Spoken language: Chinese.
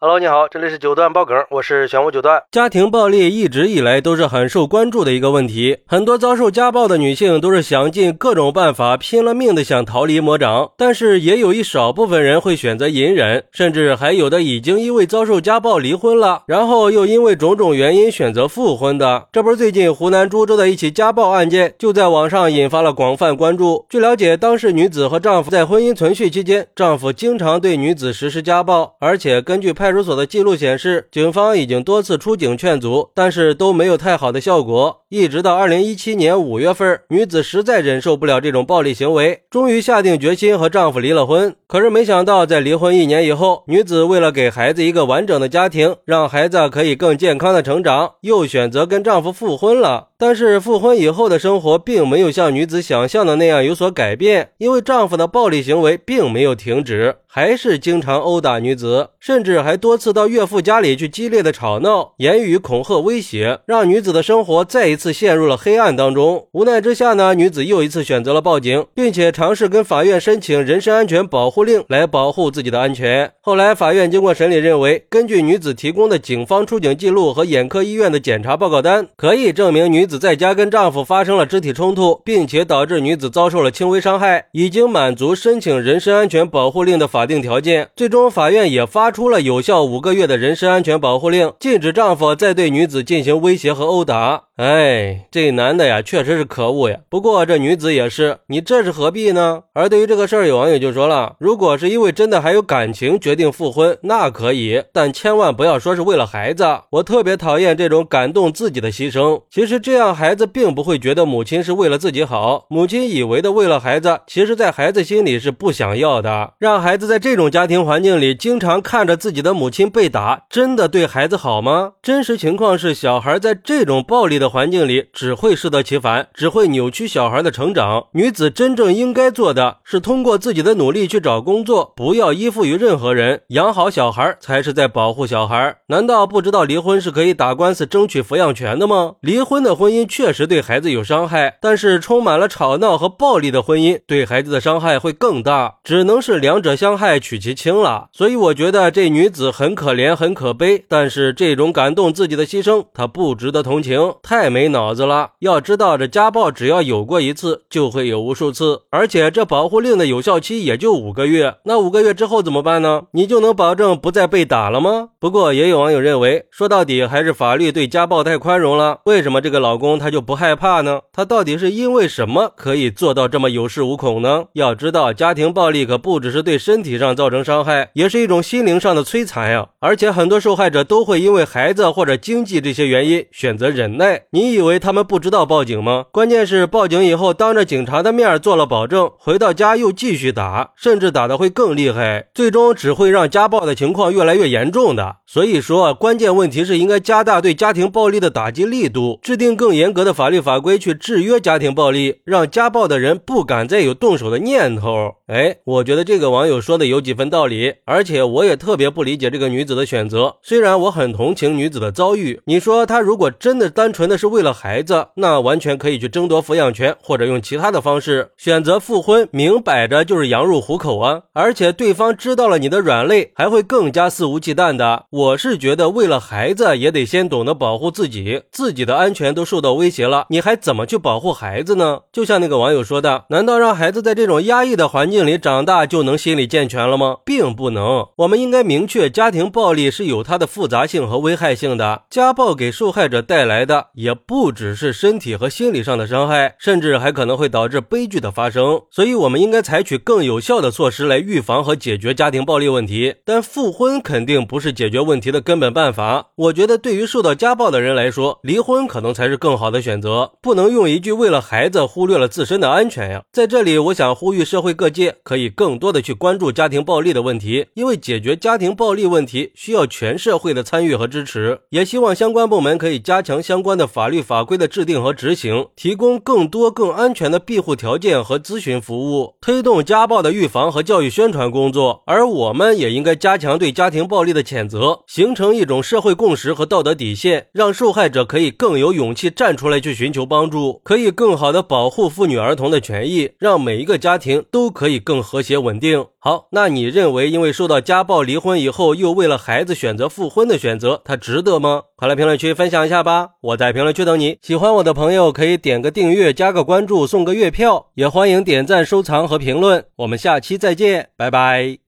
Hello，你好，这里是九段爆梗，我是玄武九段。家庭暴力一直以来都是很受关注的一个问题，很多遭受家暴的女性都是想尽各种办法，拼了命的想逃离魔掌，但是也有一少部分人会选择隐忍，甚至还有的已经因为遭受家暴离婚了，然后又因为种种原因选择复婚的。这不是最近湖南株洲的一起家暴案件，就在网上引发了广泛关注。据了解，当事女子和丈夫在婚姻存续期间，丈夫经常对女子实施家暴，而且根据派。派出所的记录显示，警方已经多次出警劝阻，但是都没有太好的效果。一直到二零一七年五月份，女子实在忍受不了这种暴力行为，终于下定决心和丈夫离了婚。可是没想到，在离婚一年以后，女子为了给孩子一个完整的家庭，让孩子可以更健康的成长，又选择跟丈夫复婚了。但是复婚以后的生活并没有像女子想象的那样有所改变，因为丈夫的暴力行为并没有停止，还是经常殴打女子，甚至还多次到岳父家里去激烈的吵闹，言语恐吓威胁，让女子的生活再一次陷入了黑暗当中。无奈之下呢，女子又一次选择了报警，并且尝试跟法院申请人身安全保护令来保护自己的安全。后来法院经过审理认为，根据女子提供的警方出警记录和眼科医院的检查报告单，可以证明女。子在家跟丈夫发生了肢体冲突，并且导致女子遭受了轻微伤害，已经满足申请人身安全保护令的法定条件。最终，法院也发出了有效五个月的人身安全保护令，禁止丈夫再对女子进行威胁和殴打。哎，这男的呀，确实是可恶呀。不过这女子也是，你这是何必呢？而对于这个事儿，有网友就说了，如果是因为真的还有感情决定复婚，那可以，但千万不要说是为了孩子。我特别讨厌这种感动自己的牺牲。其实这样孩子并不会觉得母亲是为了自己好，母亲以为的为了孩子，其实在孩子心里是不想要的。让孩子在这种家庭环境里经常看着自己的母亲被打，真的对孩子好吗？真实情况是，小孩在这种暴力的。环境里只会适得其反，只会扭曲小孩的成长。女子真正应该做的是通过自己的努力去找工作，不要依附于任何人，养好小孩才是在保护小孩。难道不知道离婚是可以打官司争取抚养权的吗？离婚的婚姻确实对孩子有伤害，但是充满了吵闹和暴力的婚姻对孩子的伤害会更大，只能是两者相害取其轻了。所以我觉得这女子很可怜，很可悲，但是这种感动自己的牺牲，她不值得同情。太。太没脑子了！要知道，这家暴只要有过一次，就会有无数次，而且这保护令的有效期也就五个月。那五个月之后怎么办呢？你就能保证不再被打了吗？不过也有网友认为，说到底还是法律对家暴太宽容了。为什么这个老公他就不害怕呢？他到底是因为什么可以做到这么有恃无恐呢？要知道，家庭暴力可不只是对身体上造成伤害，也是一种心灵上的摧残呀。而且很多受害者都会因为孩子或者经济这些原因选择忍耐。你以为他们不知道报警吗？关键是报警以后，当着警察的面做了保证，回到家又继续打，甚至打的会更厉害，最终只会让家暴的情况越来越严重的。所以说，关键问题是应该加大对家庭暴力的打击力度，制定更严格的法律法规去制约家庭暴力，让家暴的人不敢再有动手的念头。哎，我觉得这个网友说的有几分道理，而且我也特别不理解这个女子的选择。虽然我很同情女子的遭遇，你说她如果真的单纯的是为了孩子，那完全可以去争夺抚养权，或者用其他的方式选择复婚，明摆着就是羊入虎口啊！而且对方知道了你的软肋，还会更加肆无忌惮的。我是觉得，为了孩子也得先懂得保护自己，自己的安全都受到威胁了，你还怎么去保护孩子呢？就像那个网友说的，难道让孩子在这种压抑的环境里长大就能心理健全了吗？并不能。我们应该明确，家庭暴力是有它的复杂性和危害性的，家暴给受害者带来的也不。只是身体和心理上的伤害，甚至还可能会导致悲剧的发生。所以，我们应该采取更有效的措施来预防和解决家庭暴力问题。但复婚肯定不是解决问题的根本办法。我觉得，对于受到家暴的人来说，离婚可能才是更好的选择。不能用一句“为了孩子”忽略了自身的安全呀。在这里，我想呼吁社会各界可以更多的去关注家庭暴力的问题，因为解决家庭暴力问题需要全社会的参与和支持。也希望相关部门可以加强相关的法律法。规的制定和执行，提供更多更安全的庇护条件和咨询服务，推动家暴的预防和教育宣传工作。而我们也应该加强对家庭暴力的谴责，形成一种社会共识和道德底线，让受害者可以更有勇气站出来去寻求帮助，可以更好的保护妇女儿童的权益，让每一个家庭都可以更和谐稳定。好，那你认为因为受到家暴离婚以后，又为了孩子选择复婚的选择，他值得吗？快来评论区分享一下吧！我在评论区等你。喜欢我的朋友可以点个订阅、加个关注、送个月票，也欢迎点赞、收藏和评论。我们下期再见，拜拜。